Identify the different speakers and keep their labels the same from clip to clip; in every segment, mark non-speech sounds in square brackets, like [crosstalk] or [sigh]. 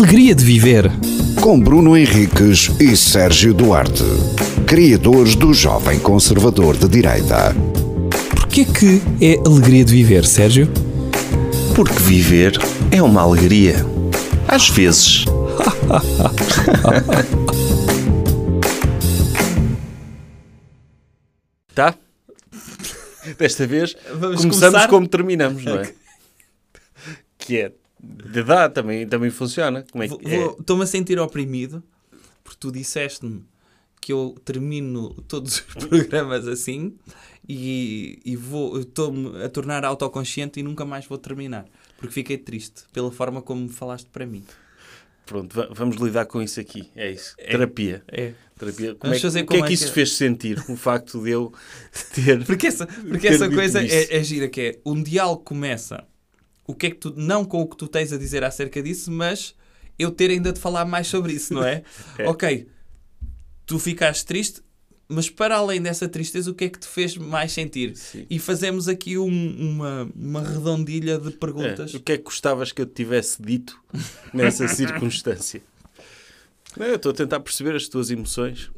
Speaker 1: alegria de viver.
Speaker 2: Com Bruno Henriques e Sérgio Duarte, criadores do Jovem Conservador de Direita.
Speaker 1: Porquê que é alegria de viver, Sérgio?
Speaker 3: Porque viver é uma alegria. Às vezes. [laughs]
Speaker 4: Tá? Desta vez
Speaker 5: Vamos
Speaker 4: começamos
Speaker 5: começar?
Speaker 4: como terminamos, não é? que é. Dá, também, também funciona. Como é que é?
Speaker 5: Estou-me a sentir oprimido porque tu disseste-me que eu termino todos os [laughs] programas assim e, e vou estou-me a tornar autoconsciente e nunca mais vou terminar porque fiquei triste pela forma como falaste para mim.
Speaker 4: Pronto, va- vamos lidar com isso aqui. É isso. Terapia.
Speaker 5: É.
Speaker 4: Terapia. Como
Speaker 5: Vamos
Speaker 4: é, que- o que é que
Speaker 5: é
Speaker 4: isso fez sentir? O facto de eu ter. [laughs]
Speaker 5: Porque essa, porque
Speaker 4: Ter
Speaker 5: essa coisa é, é gira, que é um diálogo começa o que é que tu, não com o que tu tens a dizer acerca disso, mas eu ter ainda de falar mais sobre isso, não é? [laughs]
Speaker 4: É.
Speaker 5: Ok, tu ficaste triste, mas para além dessa tristeza, o que é que te fez mais sentir?
Speaker 4: Sim.
Speaker 5: E fazemos aqui um- uma, uma redondilha de
Speaker 4: É,
Speaker 5: perguntas.
Speaker 4: o que é que gostavas que eu te tivesse dito [laughs] nessa [laughs] circunstância? Não, eu estou a tentar perceber as tuas emoções.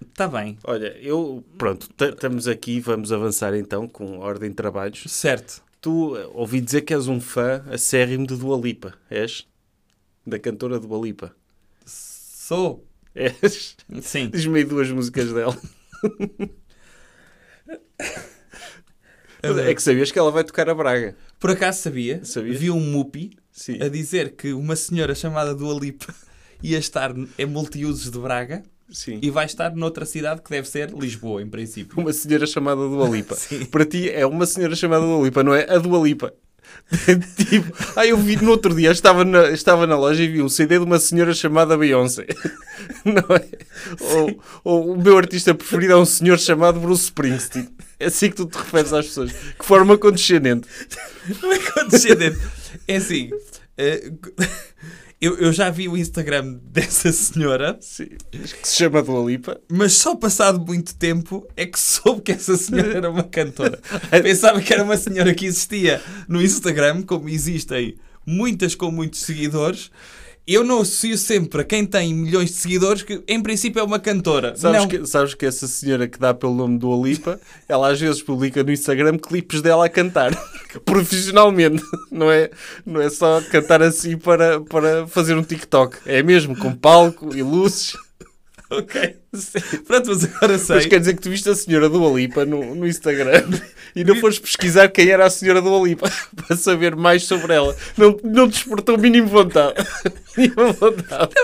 Speaker 5: Está Tá bem,
Speaker 4: Olha, eu. Pronto, estamos aqui, vamos avançar então com ordem de trabalhos.
Speaker 5: certo.
Speaker 4: Tu eh, ouvi dizer que és um fã acérrimo de Dua Lipa. És? Da cantora Dua Lipa.
Speaker 5: Sou.
Speaker 4: És?
Speaker 5: Sim.
Speaker 4: Diz-me aí duas músicas dela. [laughs] é que sabias que ela vai tocar a Braga.
Speaker 5: Por acaso sabia,
Speaker 4: Sabias?
Speaker 5: vi um mupi
Speaker 4: Sim.
Speaker 5: a dizer que uma senhora chamada Dua Lipa [laughs] ia estar em multiusos de Braga
Speaker 4: Sim.
Speaker 5: e vai estar noutra cidade que deve ser Lisboa, em princípio.
Speaker 4: Uma senhora chamada Dua Lipa. [laughs]
Speaker 5: Sim.
Speaker 4: Para ti é uma senhora chamada Dua Lipa, não é? A Dua Lipa. [laughs] tipo, ah, eu vi no outro dia, estava na, estava na loja e vi um CD de uma senhora chamada Beyoncé. [laughs] não é? Ou, ou o meu artista preferido é um senhor chamado Bruce Springsteen. É assim que tu te referes às pessoas. Que forma condescendente.
Speaker 5: Não é condescendente. É assim, eh, eu, eu já vi o Instagram [laughs] dessa senhora,
Speaker 4: Sim. Que se chama Dua Lipa.
Speaker 5: mas só passado muito tempo é que soube que essa senhora era uma cantora. [laughs] Pensava que era uma senhora que existia no Instagram, como existem muitas com muitos seguidores. Eu não associo sempre a quem tem milhões de seguidores que, em princípio, é uma cantora.
Speaker 4: Sabes
Speaker 5: não.
Speaker 4: que, sabes que essa senhora que dá pelo nome Dua Lipa, [laughs] ela às vezes publica no Instagram clipes dela a cantar. [laughs] Profissionalmente. Não é, não é só cantar assim para, para fazer um TikTok. É mesmo, com palco e luzes. [laughs]
Speaker 5: Ok. Pronto, mas agora sei.
Speaker 4: Mas quer dizer que tu viste a senhora Dua Lipa no, no Instagram e não foste pesquisar quem era a senhora Dua Lipa [laughs] para saber mais sobre ela. Não, não despertou mínimo vontade. [laughs] Mínima vontade.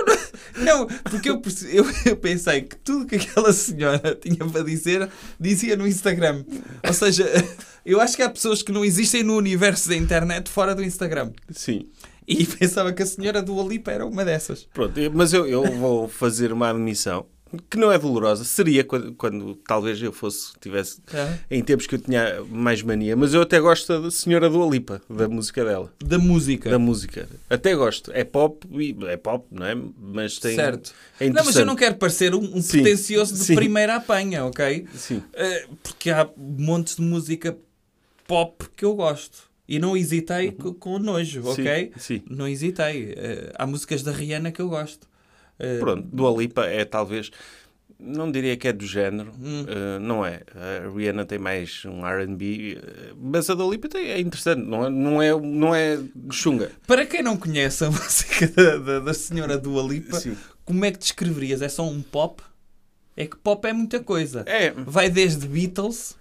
Speaker 5: Não, porque eu, eu, eu pensei que tudo que aquela senhora tinha para dizer dizia no Instagram. Ou seja, eu acho que há pessoas que não existem no universo da internet fora do Instagram.
Speaker 4: Sim.
Speaker 5: E [laughs] pensava que a senhora do Alipa era uma dessas.
Speaker 4: Pronto, mas eu, eu vou fazer uma admissão que não é dolorosa. Seria quando, quando talvez eu fosse, tivesse, em tempos que eu tinha mais mania. Mas eu até gosto da senhora do Alipa, da música dela.
Speaker 5: Da música.
Speaker 4: Da música. Até gosto. É pop, é pop, não é? Mas tem...
Speaker 5: Certo.
Speaker 4: É
Speaker 5: não, mas eu não quero parecer um, um
Speaker 4: Sim,
Speaker 5: pretencioso de
Speaker 4: sim.
Speaker 5: primeira apanha, ok?
Speaker 4: Sim.
Speaker 5: Eh, porque há montes de música pop que eu gosto. E não hesitei co- com nojo,
Speaker 4: Uhum. Sim,
Speaker 5: ok?
Speaker 4: sim.
Speaker 5: Não hesitei. Eh, há músicas da Rihanna que eu gosto. Eh,
Speaker 4: Pronto, Dua Lipa é talvez... Não diria que é do género,
Speaker 5: Hum.
Speaker 4: eh, não é. A Rihanna tem mais um R&B, mas a Dua Lipa tem- é interessante, não é, não é, não é chunga.
Speaker 5: Para quem não conhece a [laughs] música da, da, da senhora Dua Lipa,
Speaker 4: Sim.
Speaker 5: como é que descreverias? É só um pop? É que pop é muita coisa.
Speaker 4: É,
Speaker 5: Vai desde Beatles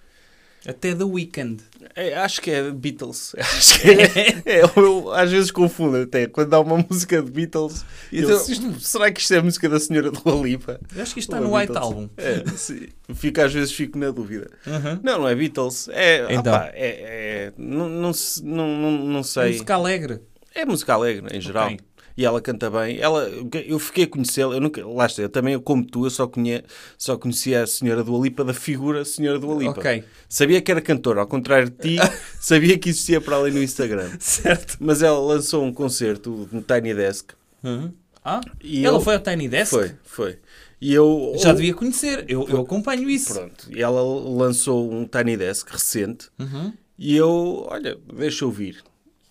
Speaker 5: até The Weeknd.
Speaker 4: É, acho que é Beatles. [laughs] Acho que é, é, eu às vezes confundo até. Quando há uma música de Beatles, eu
Speaker 5: Então-
Speaker 4: disse, "Isto- será que isto é a música da senhora Dua Lipa?
Speaker 5: Eu acho que isto está
Speaker 4: é
Speaker 5: no White? Album.
Speaker 4: É, sim. Fico, às vezes fico na dúvida.
Speaker 5: Uhum.
Speaker 4: Não, não é Beatles. É,
Speaker 5: Então.
Speaker 4: opá, é, é- não, não, se- não, não, não sei.
Speaker 5: Música alegre.
Speaker 4: É música alegre, em geral.
Speaker 5: Ok.
Speaker 4: E ela canta bem. Ela, eu fiquei a conhecê-la. Eu nunca, lá está, eu também, como tu, eu só, conhe, só conhecia a senhora Dua Lipa da figura senhora Dua Lipa.
Speaker 5: Ok.
Speaker 4: Sabia que era cantora, ao contrário de ti, [laughs] sabia que existia para ali no Instagram.
Speaker 5: Certo.
Speaker 4: Mas ela lançou um concerto no Tiny Desk.
Speaker 5: Uhum. Ah,
Speaker 4: E
Speaker 5: ela
Speaker 4: eu-
Speaker 5: foi ao Tiny Desk?
Speaker 4: Foi, foi. E eu.
Speaker 5: Já devia conhecer. Eu, eu acompanho isso.
Speaker 4: Pronto. E ela lançou um Tiny Desk recente.
Speaker 5: Uhum.
Speaker 4: E eu, olha, deixa eu ouvir.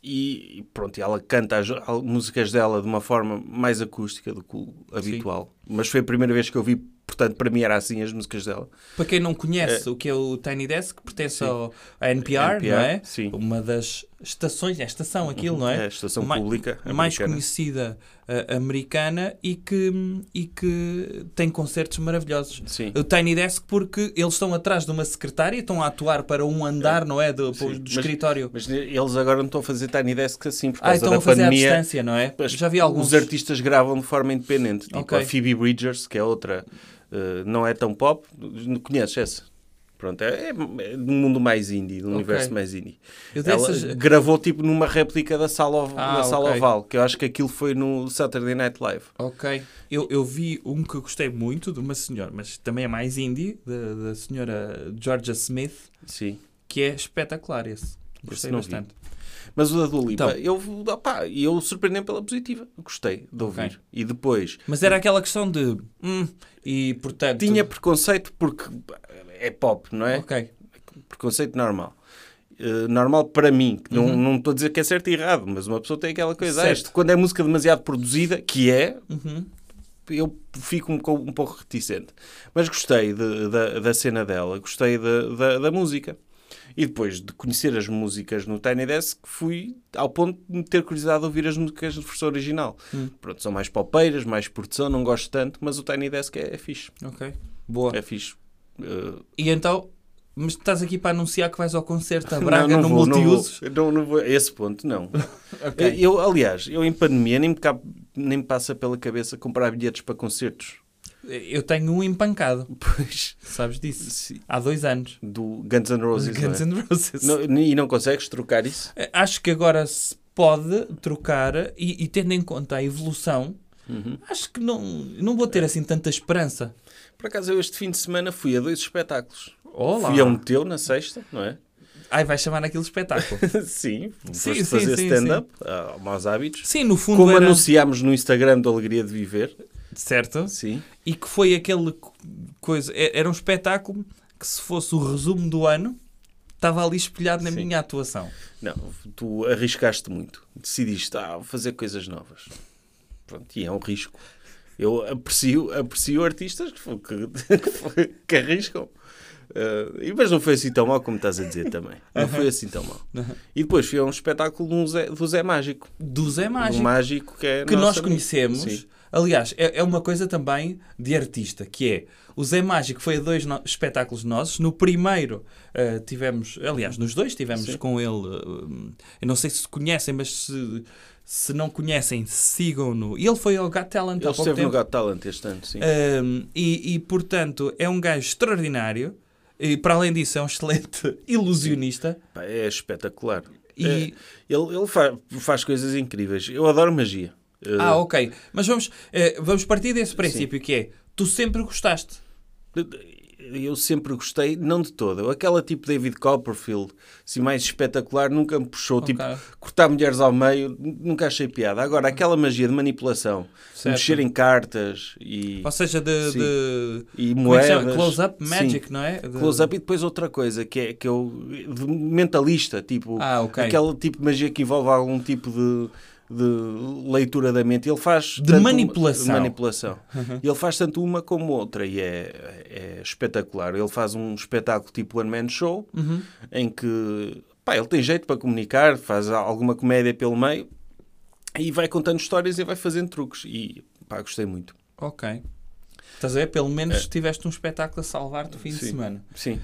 Speaker 4: E, pronto, ela canta as, as músicas dela de uma forma mais acústica do que o habitual. Mas foi a primeira vez que eu vi, portanto, para mim era assim as músicas dela.
Speaker 5: Para quem não conhece o que é o Tiny Desk, pertence ao, à NPR,
Speaker 4: NPR,
Speaker 5: não é?
Speaker 4: sim.
Speaker 5: Uma das estações, é estação aquilo, não é?
Speaker 4: É a estação
Speaker 5: Mais-
Speaker 4: pública
Speaker 5: A mais
Speaker 4: americana.
Speaker 5: conhecida eh, americana e que, e que tem concertos maravilhosos.
Speaker 4: Sim.
Speaker 5: O Tiny Desk porque eles estão atrás de uma secretária e estão a atuar para um andar, não é? Do, do
Speaker 4: mas-
Speaker 5: escritório.
Speaker 4: Mas eles agora não estão a fazer tiny desk assim por
Speaker 5: ah, estão
Speaker 4: da
Speaker 5: a fazer
Speaker 4: pandemia.
Speaker 5: à distância, não é? Já vi alguns.
Speaker 4: Os artistas gravam de forma independente. Tipo
Speaker 5: Ok.
Speaker 4: a Phoebe Bridgers, que é outra, eh, não é tão pop. Conheces essa? Pronto, é, é do mundo mais indie, do universo mais indie. Ela gravou tipo numa réplica da sala,
Speaker 5: Ah,
Speaker 4: da sala
Speaker 5: ok.
Speaker 4: oval, que eu acho que aquilo foi no Saturday Night Live.
Speaker 5: Ok. Eu, eu vi um que eu gostei muito de uma senhora, mas também é mais indie, da, da senhora Georgia Smith,
Speaker 4: Sim.
Speaker 5: que é espetacular esse. Gostei
Speaker 4: vi.
Speaker 5: bastante.
Speaker 4: Mas o da Dua Lipa,
Speaker 5: Então.
Speaker 4: eu, opá, eu surpreendei pela positiva. Gostei de ouvir.
Speaker 5: Ok.
Speaker 4: E depois,
Speaker 5: Mas era aquela questão de. Hum, e portanto.
Speaker 4: tinha preconceito porque é pop, não é?
Speaker 5: Ok.
Speaker 4: preconceito normal. Eh, normal para mim,
Speaker 5: Uhum.
Speaker 4: não, não estou a dizer que é certo e errado, mas uma pessoa tem aquela coisa. ah,
Speaker 5: Certo.
Speaker 4: quando é música demasiado produzida, que é,
Speaker 5: Uhum.
Speaker 4: eu fico um, um pouco reticente. Mas gostei de- da, da cena dela, gostei de- da, da música. E depois de conhecer as músicas no Tiny Desk, fui ao ponto de ter curiosidade de ouvir as músicas de versão original.
Speaker 5: Hum.
Speaker 4: Pronto, são mais popeiras, mais produção, não gosto tanto, mas o Tiny Desk é, é fixe.
Speaker 5: Ok. Boa.
Speaker 4: É fixe. Eh,
Speaker 5: E então. Mas estás aqui para anunciar que vais ao concerto a
Speaker 4: não,
Speaker 5: Braga
Speaker 4: não
Speaker 5: no
Speaker 4: vou, não
Speaker 5: Multiusos?
Speaker 4: vou. Não, não vou a esse ponto, não. [laughs]
Speaker 5: Ok.
Speaker 4: Eu, aliás, eu em pandemia nem me, cabe- nem me passa pela cabeça comprar bilhetes para concertos.
Speaker 5: Eu tenho um empancado, [laughs]
Speaker 4: Pois,
Speaker 5: sabes disso?
Speaker 4: sim,
Speaker 5: Há dois anos.
Speaker 4: do Guns N' Roses.
Speaker 5: Guns
Speaker 4: não é?
Speaker 5: N' Roses.
Speaker 4: Não- e não consegues trocar isso?
Speaker 5: Acho que agora se pode trocar e, e tendo em conta a evolução,
Speaker 4: Uhum.
Speaker 5: acho que não, não vou ter assim tanta esperança.
Speaker 4: Por acaso, eu este fim de semana fui a dois espetáculos.
Speaker 5: Olá!
Speaker 4: Fui a um teu na sexta, não é?
Speaker 5: Ai, vai chamar naquele espetáculo. [laughs]
Speaker 4: sim,
Speaker 5: Sim, sim,
Speaker 4: fazer
Speaker 5: sim,
Speaker 4: stand-up, ah, maus hábitos.
Speaker 5: Sim, no fundo
Speaker 4: Como
Speaker 5: era
Speaker 4: anunciámos no Instagram do Alegria de Viver.
Speaker 5: certo
Speaker 4: Sim.
Speaker 5: e que foi aquele co- coisa, era um espetáculo que se fosse o resumo do ano estava ali espelhado na
Speaker 4: Sim.
Speaker 5: minha atuação.
Speaker 4: Não, tu arriscaste muito. Decidiste, ah, fazer coisas novas. Pronto, e é um risco. Eu aprecio, aprecio artistas que, que, que, que arriscam. Uh, mas não foi assim tão mal como estás a dizer também. Não foi assim tão mal. E depois fui a um espetáculo do Zé, do Zé Mágico.
Speaker 5: Do Zé
Speaker 4: Do
Speaker 5: Mágico,
Speaker 4: Mágico que é
Speaker 5: que nós conhecemos.
Speaker 4: Sim.
Speaker 5: Aliás, é, é uma coisa também de artista, que é o Zé Mágico foi a dois no- espetáculos nossos. No primeiro eh, tivemos, aliás, nos dois tivemos
Speaker 4: Sim.
Speaker 5: com ele. eh, eu não sei se conhecem, mas se, se não conhecem, sigam-no. E ele foi ao Got Talent
Speaker 4: Ele
Speaker 5: há pouco
Speaker 4: esteve no. Got Talent este ano, sim.
Speaker 5: Um, e, e, portanto, é um gajo extraordinário. E, para além disso, é um excelente [laughs] ilusionista.
Speaker 4: Pá, é espetacular.
Speaker 5: E-
Speaker 4: É, ele ele fa- faz coisas incríveis. Eu adoro magia.
Speaker 5: Ah, ok. Mas vamos, eh, vamos partir desse princípio que é, tu sempre gostaste.
Speaker 4: Eu sempre gostei, não de todo. Aquela tipo David Copperfield, assim mais espetacular, nunca me puxou.
Speaker 5: Ok.
Speaker 4: Tipo, cortar mulheres ao meio, nunca achei piada. Agora, aquela magia de manipulação,
Speaker 5: Certo.
Speaker 4: mexer em cartas e,
Speaker 5: Ou seja, de...
Speaker 4: Sim.
Speaker 5: de
Speaker 4: e
Speaker 5: é
Speaker 4: moedas.
Speaker 5: Close-up
Speaker 4: Sim.
Speaker 5: magic, não é? De-
Speaker 4: Close-up e depois outra coisa, que é que eu, de mentalista, tipo,
Speaker 5: Ah, ok.
Speaker 4: aquela tipo de magia que envolve algum tipo de, de leitura da mente. Ele faz
Speaker 5: De
Speaker 4: tanto uma-
Speaker 5: manipulação.
Speaker 4: de manipulação. Ele faz tanto uma como outra e é, é espetacular. Ele faz um espetáculo tipo One Man Show,
Speaker 5: Uhum.
Speaker 4: em que pá, ele tem jeito para comunicar, faz alguma comédia pelo meio e vai contando histórias e vai fazendo truques. E pá, gostei muito.
Speaker 5: Ok. Estás a ver? Pelo menos tiveste um espetáculo a salvar-te o fim de
Speaker 4: É. Sim.
Speaker 5: semana.
Speaker 4: Sim.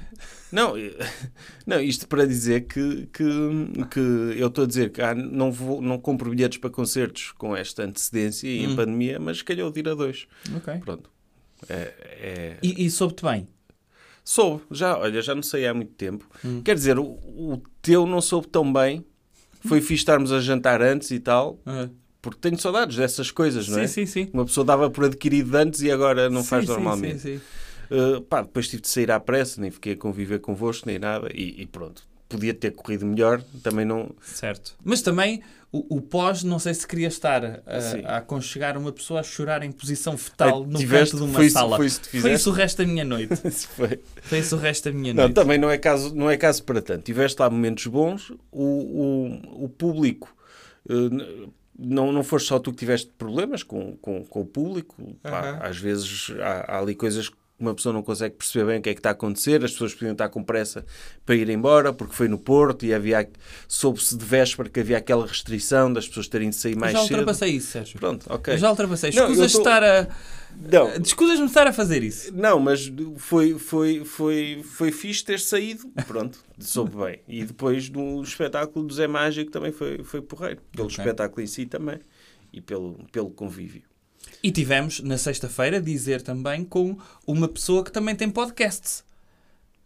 Speaker 4: Não, [laughs] não isto para dizer que, que, que eu estou a dizer que ah, não, vou, não compro bilhetes para concertos com esta antecedência e
Speaker 5: Hum.
Speaker 4: em pandemia, mas calhou de ir a dois.
Speaker 5: Ok.
Speaker 4: Pronto. É, é...
Speaker 5: E, e soube-te bem?
Speaker 4: Soube, já, olha, já não sei há muito tempo.
Speaker 5: Hum.
Speaker 4: Quer dizer, o, o teu não soube tão bem. Foi [laughs] fixe estarmos a jantar antes e tal,
Speaker 5: Ah.
Speaker 4: Porque tenho saudades dessas coisas, não
Speaker 5: sim,
Speaker 4: é?
Speaker 5: sim, sim.
Speaker 4: Uma pessoa dava por adquirido antes e agora não
Speaker 5: Sim,
Speaker 4: faz
Speaker 5: sim,
Speaker 4: normalmente.
Speaker 5: sim, sim.
Speaker 4: Uh, pá, depois tive de sair à pressa, nem fiquei a conviver convosco, nem nada, e, e pronto. podia ter corrido melhor, também não.
Speaker 5: Certo. Mas também o, o pós, não sei se queria estar a,
Speaker 4: Sim.
Speaker 5: a aconchegar uma pessoa a chorar em posição fetal
Speaker 4: Ah,
Speaker 5: no
Speaker 4: tiveste-
Speaker 5: canto de uma
Speaker 4: foi isso-
Speaker 5: sala.
Speaker 4: foi isso que
Speaker 5: Foi isso o resto da minha noite. [laughs]
Speaker 4: Foi.
Speaker 5: Foi isso o resto da minha
Speaker 4: Não,
Speaker 5: noite.
Speaker 4: também não é caso, não é caso para tanto. Tiveste lá momentos bons, o, o, o público. n- não, não foste só tu que tiveste problemas com, com, com o público. Pá,
Speaker 5: Aham.
Speaker 4: Às vezes há, há ali coisas uma pessoa não consegue perceber bem o que é que está a acontecer. As pessoas podiam estar com pressa para ir embora porque foi no Porto e havia soube-se de véspera que havia aquela restrição das pessoas terem de sair
Speaker 5: Eu
Speaker 4: mais
Speaker 5: já
Speaker 4: cedo.
Speaker 5: ultrapassei isso, Sérgio.
Speaker 4: Pronto, ok.
Speaker 5: Eu já ultrapassei.
Speaker 4: Eu
Speaker 5: Escusas
Speaker 4: tô-
Speaker 5: estar a.
Speaker 4: Não,
Speaker 5: Escusas-me de estar a fazer isso.
Speaker 4: Não, mas foi, foi, foi, foi fixe ter saído. Pronto, soube bem. E depois do espetáculo do Zé Mágico também foi, foi porreiro. Pelo
Speaker 5: Ok.
Speaker 4: espetáculo em si também. E pelo, pelo convívio.
Speaker 5: E tivemos, na sexta-feira, dizer também com uma pessoa que também tem podcasts.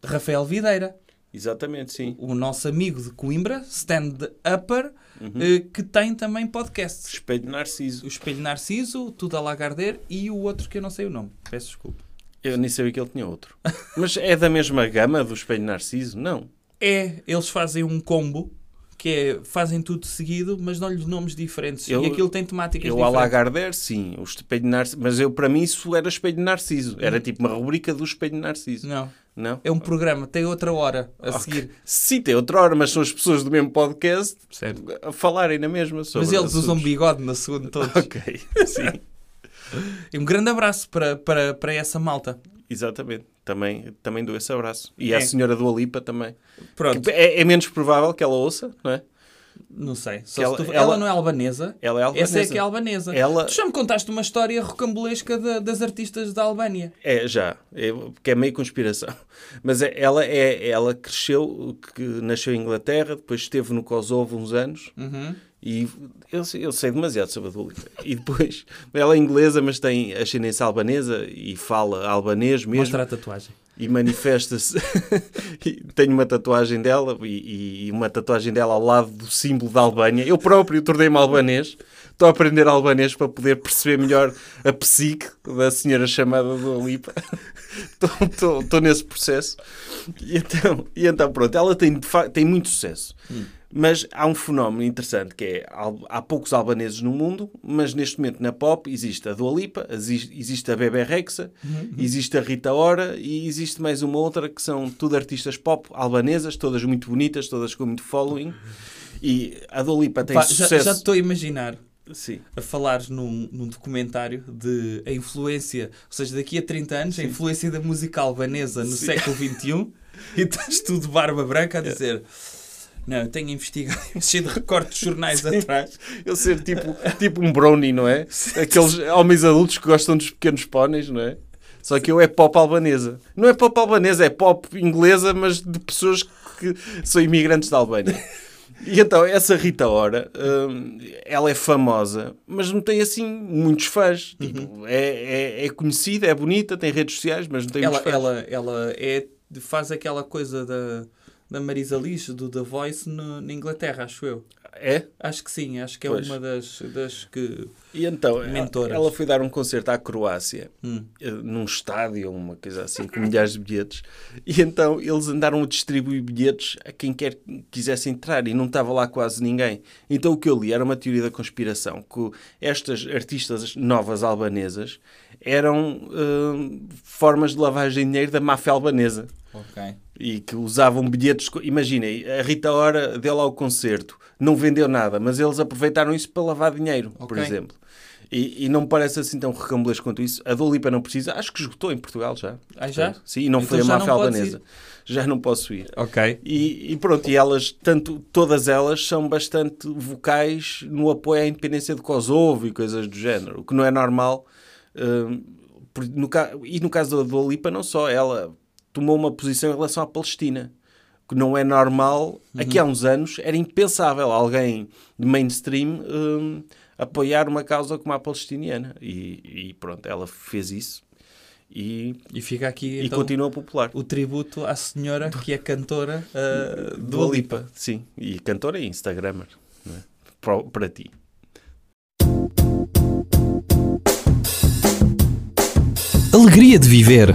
Speaker 5: Rafael Videira,
Speaker 4: Exatamente, sim.
Speaker 5: o nosso amigo de Coimbra, stand-upper,
Speaker 4: Uhum.
Speaker 5: eh, que tem também podcasts.
Speaker 4: Espelho Narciso.
Speaker 5: O Espelho Narciso, Tudo a Lagarder e o outro que eu não sei o nome. Peço desculpa.
Speaker 4: Eu nem sabia que ele tinha outro. Mas é da mesma gama do Espelho Narciso? Não.
Speaker 5: É, eles fazem um combo que é, fazem tudo seguido, mas dão-lhes nomes diferentes.
Speaker 4: Eu-
Speaker 5: e aquilo tem temáticas
Speaker 4: Eu,
Speaker 5: diferentes.
Speaker 4: Lagarder, sim. O Espelho de Narciso. Mas eu, para mim, isso era Espelho de Narciso. Era tipo uma rubrica do Espelho Narciso.
Speaker 5: Não,
Speaker 4: Não?
Speaker 5: é um programa, tem outra hora a
Speaker 4: Ok.
Speaker 5: seguir.
Speaker 4: Sim, tem outra hora, mas são as pessoas do mesmo podcast
Speaker 5: Certo.
Speaker 4: a falarem na mesma sobre
Speaker 5: Mas eles usam
Speaker 4: assuntos.
Speaker 5: bigode na segunda todos.
Speaker 4: Ok, sim, [laughs]
Speaker 5: E um grande abraço para, para, para essa malta.
Speaker 4: exatamente. Também, também dou esse abraço. E
Speaker 5: É.
Speaker 4: à senhora do Alipa também.
Speaker 5: Pronto,
Speaker 4: É, é menos provável que ela ouça, não é?
Speaker 5: Não sei.
Speaker 4: Ela-
Speaker 5: tu-
Speaker 4: ela-
Speaker 5: ela não é albanesa.
Speaker 4: Ela é albanesa.
Speaker 5: Essa é que é albanesa.
Speaker 4: Ela-
Speaker 5: Tu já me contaste uma história rocambolesca da- das artistas da Albânia.
Speaker 4: É, já. É, porque é meio conspiração. [laughs] Mas é- ela, é, ela cresceu, que nasceu em Inglaterra, depois esteve no Kosovo uns anos.
Speaker 5: Uhum.
Speaker 4: E eu, sei- eu sei demasiado sobre a Dua Lipa. E depois, [laughs] ela é inglesa, mas tem ascendência albanesa e fala albanês mesmo.
Speaker 5: Mostra a tatuagem.
Speaker 4: E manifesta-se. [laughs] Tenho uma tatuagem dela e, e uma tatuagem dela ao lado do símbolo da Albânia. Eu próprio tornei-me albanês. Estou a aprender albanês para poder perceber melhor a psique da senhora chamada do Lipa. [laughs] Estou, nesse processo. E então, e então pronto, ela tem, tem muito sucesso. Mas há um fenómeno interessante que é há poucos albaneses no mundo, mas neste momento na pop existe a Dua Lipa, existe, a Bebe Rexa, existe a Rita Ora e existe mais uma outra que são tudo artistas pop albanesas, todas muito bonitas, todas com muito following. E a Dua Lipa tem
Speaker 5: Pá,
Speaker 4: sucesso.
Speaker 5: já estou a imaginar
Speaker 4: Sim.
Speaker 5: a falares num, num documentário de a influência, ou seja, daqui a 30 anos, a influência da música albanesa no século XXI e estás tu de barba branca a dizer. Não, eu tenho investigado, [laughs] de recortes de jornais atrás.
Speaker 4: Eu ser tipo, tipo um brownie, não é? Aqueles homens adultos que gostam dos pequenos póneis, não é? Só que eu é pop albanesa. Não é pop albanesa, é pop inglesa, mas de pessoas que são imigrantes da Albânia. E então, essa Rita Ora, hum, ela é famosa, mas não tem assim muitos fãs. Tipo, é, é, é conhecida, é bonita, tem redes sociais, mas não tem
Speaker 5: Ela,
Speaker 4: muitos fãs.
Speaker 5: ela, ela é, faz aquela coisa da, da Marisa Liz, do The Voice, no- na Inglaterra, acho eu.
Speaker 4: É?
Speaker 5: Acho que sim, acho que é
Speaker 4: Pois.
Speaker 5: uma das, das que.
Speaker 4: E então, ela,
Speaker 5: Mentoras.
Speaker 4: ela foi dar um concerto à Croácia,
Speaker 5: Hum.
Speaker 4: eh, num estádio, uma coisa assim, com milhares de bilhetes. E então eles andaram a distribuir bilhetes a quem quer que quisesse entrar e não estava lá quase ninguém. Então o que eu li era uma teoria da conspiração, que estas artistas novas albanesas eram eh, formas de lavagem de dinheiro da máfia albanesa
Speaker 5: Ok.
Speaker 4: e que usavam bilhetes. Imaginem, a Rita Ora deu lá o concerto, não vendeu nada, mas eles aproveitaram isso para lavar dinheiro, por
Speaker 5: Ok.
Speaker 4: exemplo. E, e não me parece assim tão recambolesco quanto isso. A Dua Lipa não precisa, acho que esgotou em Portugal já.
Speaker 5: Ah, já?
Speaker 4: Portanto, Sim, e não
Speaker 5: Então
Speaker 4: foi a máfia albanesa. Já não posso ir.
Speaker 5: Ok.
Speaker 4: E, e pronto, e elas, tanto, todas elas são bastante vocais no apoio à independência de Kosovo e coisas do género, o que não é normal. por- no e no caso da Dua Lipa, não só, ela tomou uma posição em relação à Palestina, que não é normal. Aqui há uns anos era impensável alguém de mainstream hum, apoiar uma causa como a palestiniana. E, e pronto, ela fez isso e,
Speaker 5: E fica aqui
Speaker 4: e
Speaker 5: então,
Speaker 4: continua popular.
Speaker 5: o tributo à senhora que é cantora uh, do
Speaker 4: Dua
Speaker 5: Lipa.
Speaker 4: Lipa, sim. E cantora e Instagrammer. não é? Para, para ti.
Speaker 1: Alegria de viver.